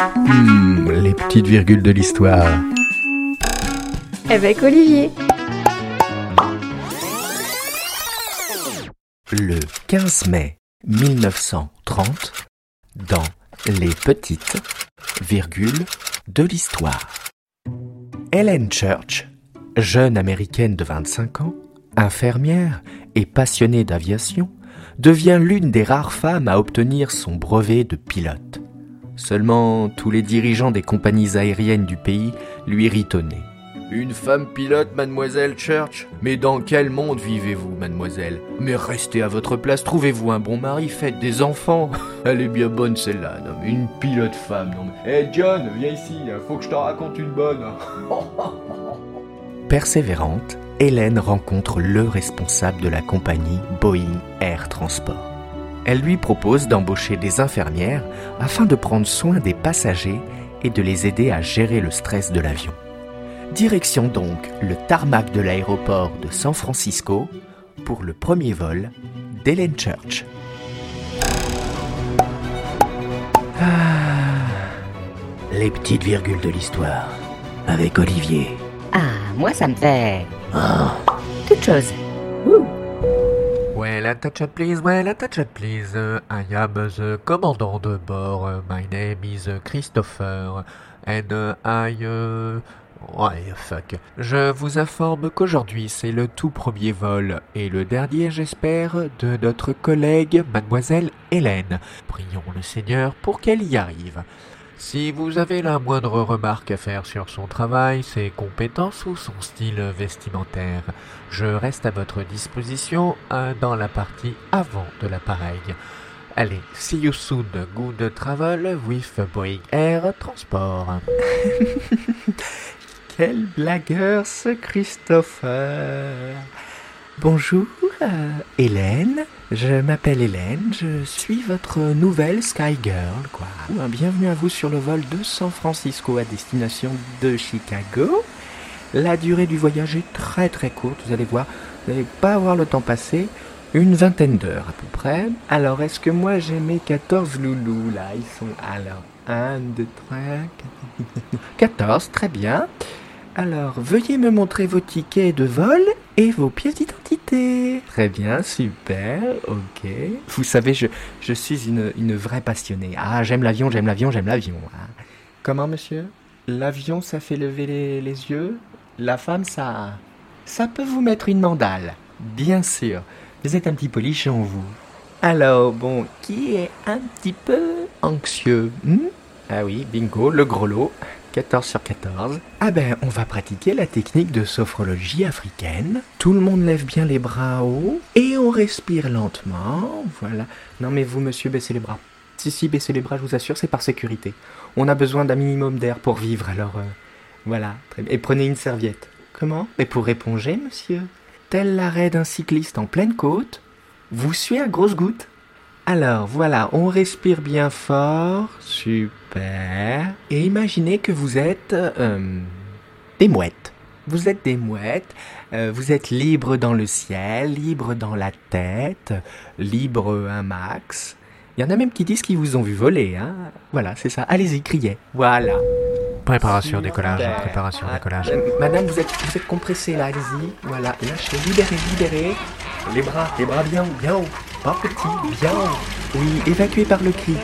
Hmm, les petites virgules de l'histoire. Avec Olivier. Le 15 mai 1930, dans Les petites virgules de l'histoire. Helen Church, jeune américaine de 25 ans, infirmière et passionnée d'aviation, devient l'une des rares femmes à obtenir son brevet de pilote. Seulement, tous les dirigeants des compagnies aériennes du pays lui ritonnaient. Une femme pilote, mademoiselle Church? Mais dans quel monde vivez-vous, mademoiselle? Mais restez à votre place, trouvez-vous un bon mari, faites des enfants. Elle est bien bonne celle-là, non mais une pilote femme, non mais... Hé John, viens ici, faut que je t'en raconte une bonne. Persévérante, Hélène rencontre le responsable de la compagnie Boeing Air Transport. Elle lui propose d'embaucher des infirmières afin de prendre soin des passagers et de les aider à gérer le stress de l'avion. Direction donc le tarmac de l'aéroport de San Francisco pour le premier vol d'Hélène Church. Ah, les petites virgules de l'histoire avec Olivier. Ah, moi ça me fait. Oh, toute chose. Well, attention please, well, attention please. I am the commandant de bord. My name is Christopher. And I... uh, Ouais, fuck. Je vous informe qu'aujourd'hui c'est le tout premier vol, et le dernier j'espère, de notre collègue mademoiselle Hélène. Prions le Seigneur pour qu'elle y arrive. Si vous avez la moindre remarque à faire sur son travail, ses compétences ou son style vestimentaire, je reste à votre disposition euh, dans la partie avant de l'appareil. Allez, see you soon, good travel with Boeing Air Transport. Quel blagueur ce Christopher Bonjour, euh, Hélène. Je m'appelle Hélène, je suis votre nouvelle Sky Girl, Bienvenue à vous sur le vol de San Francisco à destination de Chicago. La durée du voyage est très très courte, vous allez voir, vous n'allez pas voir le temps passer. Une vingtaine d'heures à peu près. Alors, est-ce que moi j'ai mes 14 loulous là? Ils sont alors 1, 2, 3, 4, 14, très bien. Alors, veuillez me montrer vos tickets de vol et vos pièces d'identité. Très bien, super, ok. Vous savez, je, je suis une, une vraie passionnée. Ah, j'aime l'avion, j'aime l'avion, j'aime l'avion. Ah. Comment, monsieur? L'avion, ça fait lever les, les yeux? La femme, ça... Ça peut vous mettre une mandale. Bien sûr. Vous êtes un petit polichon, vous. Alors, bon, qui est un petit peu anxieux hmm? Ah oui, bingo, le gros lot. 14 sur 14. Ah ben, on va pratiquer la technique de sophrologie africaine. Tout le monde lève bien les bras haut et on respire lentement. Voilà. Non mais vous, monsieur, baissez les bras. Si, si, baissez les bras, je vous assure, c'est par sécurité. On a besoin d'un minimum d'air pour vivre, alors euh, voilà. Très bien. Et prenez une serviette. Comment? Mais pour éponger, monsieur? Tel l'arrêt d'un cycliste en pleine côte, vous suez à grosses gouttes. Alors voilà, on respire bien fort, super. Et imaginez que vous êtes euh, des mouettes. Vous êtes des mouettes, euh, vous êtes libre dans le ciel, libre dans la tête, libre un max. Il y en a même qui disent qu'ils vous ont vu voler, hein. Voilà, c'est ça. Allez-y, criez. Voilà. Préparation décollage, préparation décollage. euh, Madame, vous êtes, vous êtes compressée là, allez-y. Voilà, lâchez, libérez, libérez. Les bras, les bras bien haut, bien haut. Pas petit, bien. Oui, évacué par le cri.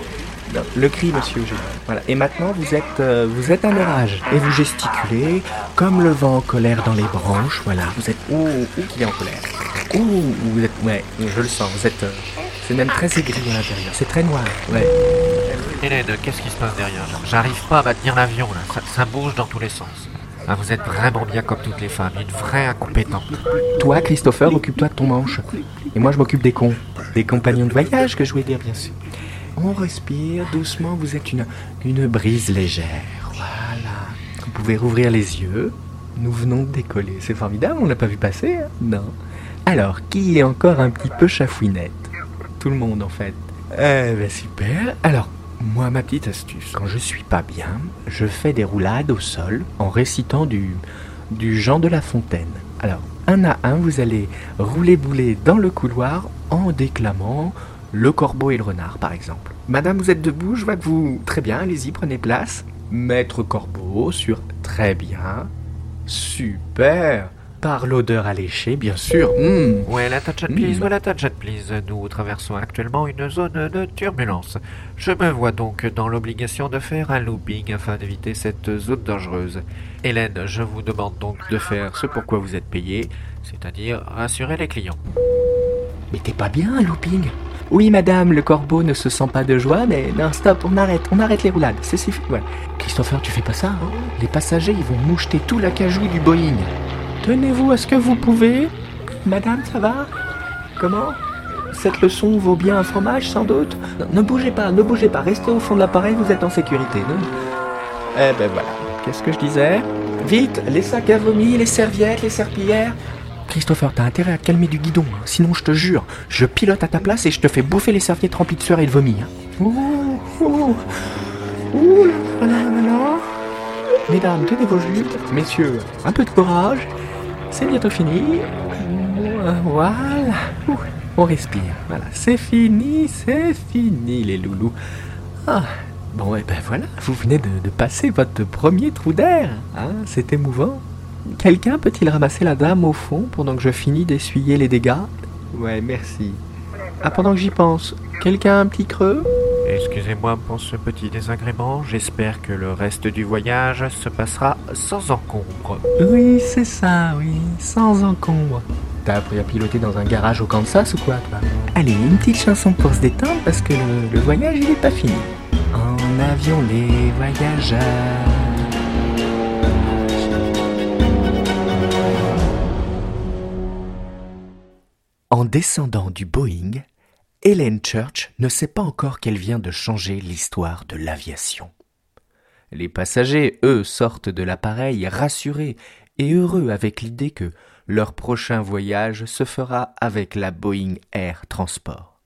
Le cri, monsieur. Voilà. Et maintenant, vous êtes, euh, vous êtes un orage. Et vous gesticulez comme le vent en colère dans les branches. Voilà. Vous êtes. Ouh, ouh, qu'il est en colère? Ouh, vous êtes. Ouais, je le sens. Vous êtes. euh, c'est même très aigri à l'intérieur. C'est très noir. Ouais. Hélène, qu'est-ce qui se passe derrière? J'arrive pas à maintenir l'avion là, ça bouge dans tous les sens. Ah, vous êtes vraiment bien comme toutes les femmes, une vraie incompétente. Toi, Christopher, occupe-toi de ton manche. Et moi, je m'occupe des cons. Des compagnons de voyage, que je voulais dire, bien sûr. On respire doucement, vous êtes une, une brise légère. Voilà. Vous pouvez rouvrir les yeux. Nous venons de décoller. C'est formidable, on l'a pas vu passer, hein Non. Alors, qui est encore un petit peu chafouinette? Tout le monde, en fait. Eh ben, super. Alors, moi, ma petite astuce, quand je suis pas bien, je fais des roulades au sol en récitant du, du Jean de La Fontaine. Alors, un à un, vous allez rouler bouler dans le couloir en déclamant le corbeau et le renard, par exemple. Madame, vous êtes debout, je vois que vous... Très bien, allez-y, prenez place. Maître corbeau sur... Très bien. Super. Par l'odeur alléchée, bien sûr. Mmh. Well, attention please, well, attention please. Nous traversons actuellement une zone de turbulence. Je me vois donc dans l'obligation de faire un looping afin d'éviter cette zone dangereuse. Hélène, je vous demande donc de faire ce pourquoi vous êtes payé, c'est-à-dire rassurer les clients. Mais t'es pas bien, un looping? Oui, madame, le corbeau ne se sent pas de joie, mais non, stop, on arrête, on arrête les roulades, c'est suffit. Ouais. Christopher, tu fais pas ça, hein? Les passagers, ils vont moucheter tout l'acajou du Boeing. Tenez-vous à ce que vous pouvez. Madame, ça va? Comment? Cette leçon vaut bien un fromage, sans doute? Non, Ne bougez pas, ne bougez pas, restez au fond de l'appareil, vous êtes en sécurité. non eh ben voilà, qu'est-ce que je disais? Vite, les sacs à vomi, les serviettes, les serpillères. Christopher, t'as intérêt à calmer du guidon, hein. sinon je te jure, je pilote à ta place et je te fais bouffer les serviettes remplies de sueur et de vomi. hein. Ouh, ouh, ouh là là là là. Mesdames, tenez vos jupes. Messieurs, un peu de courage. C'est bientôt fini. Voilà. On respire. Voilà, c'est fini, c'est fini les loulous. Ah, bon, et ben voilà, vous venez de, de passer votre premier trou d'air. Hein, c'est émouvant. Quelqu'un peut-il ramasser la dame au fond pendant que je finis d'essuyer les dégâts? Ouais, merci. Ah, pendant que j'y pense, quelqu'un a un petit creux? Excusez-moi pour ce petit désagrément, j'espère que le reste du voyage se passera sans encombre. Oui, c'est ça, oui, sans encombre. T'as appris à piloter dans un garage au Kansas ou quoi, toi? Allez, une petite chanson pour se détendre parce que le, le voyage, il est pas fini. En avion, les voyageurs. En descendant du Boeing, Helen Church ne sait pas encore qu'elle vient de changer l'histoire de l'aviation. Les passagers, eux, sortent de l'appareil rassurés et heureux avec l'idée que leur prochain voyage se fera avec la Boeing Air Transport.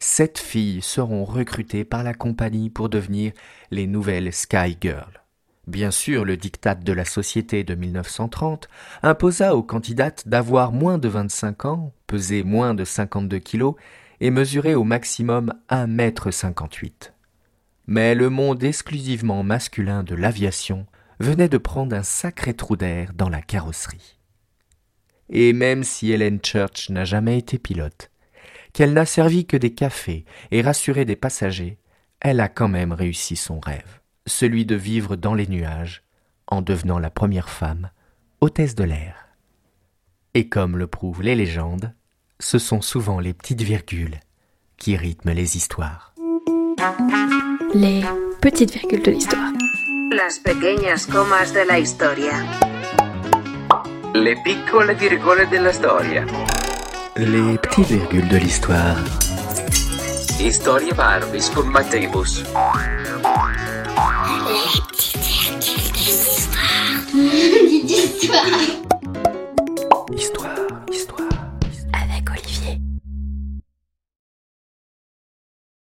Sept filles seront recrutées par la compagnie pour devenir les nouvelles Sky Girls. Bien sûr, le diktat de la société de 1930 imposa aux candidates d'avoir moins de 25 ans, peser moins de 52 kilos et mesurer au maximum 1 mètre 58. Mais le monde exclusivement masculin de l'aviation venait de prendre un sacré trou d'air dans la carrosserie. Et même si Helen Church n'a jamais été pilote, qu'elle n'a servi que des cafés et rassuré des passagers, elle a quand même réussi son rêve, celui de vivre dans les nuages, en devenant la première femme hôtesse de l'air. Et comme le prouvent les légendes, ce sont souvent les petites virgules qui rythment les histoires. Les petites virgules de l'histoire. Las pequeñas comas de la historia. Le piccole virgole della storia. Les petites virgules de l'histoire. Storie Barbis con Matteibus. Petite histoire.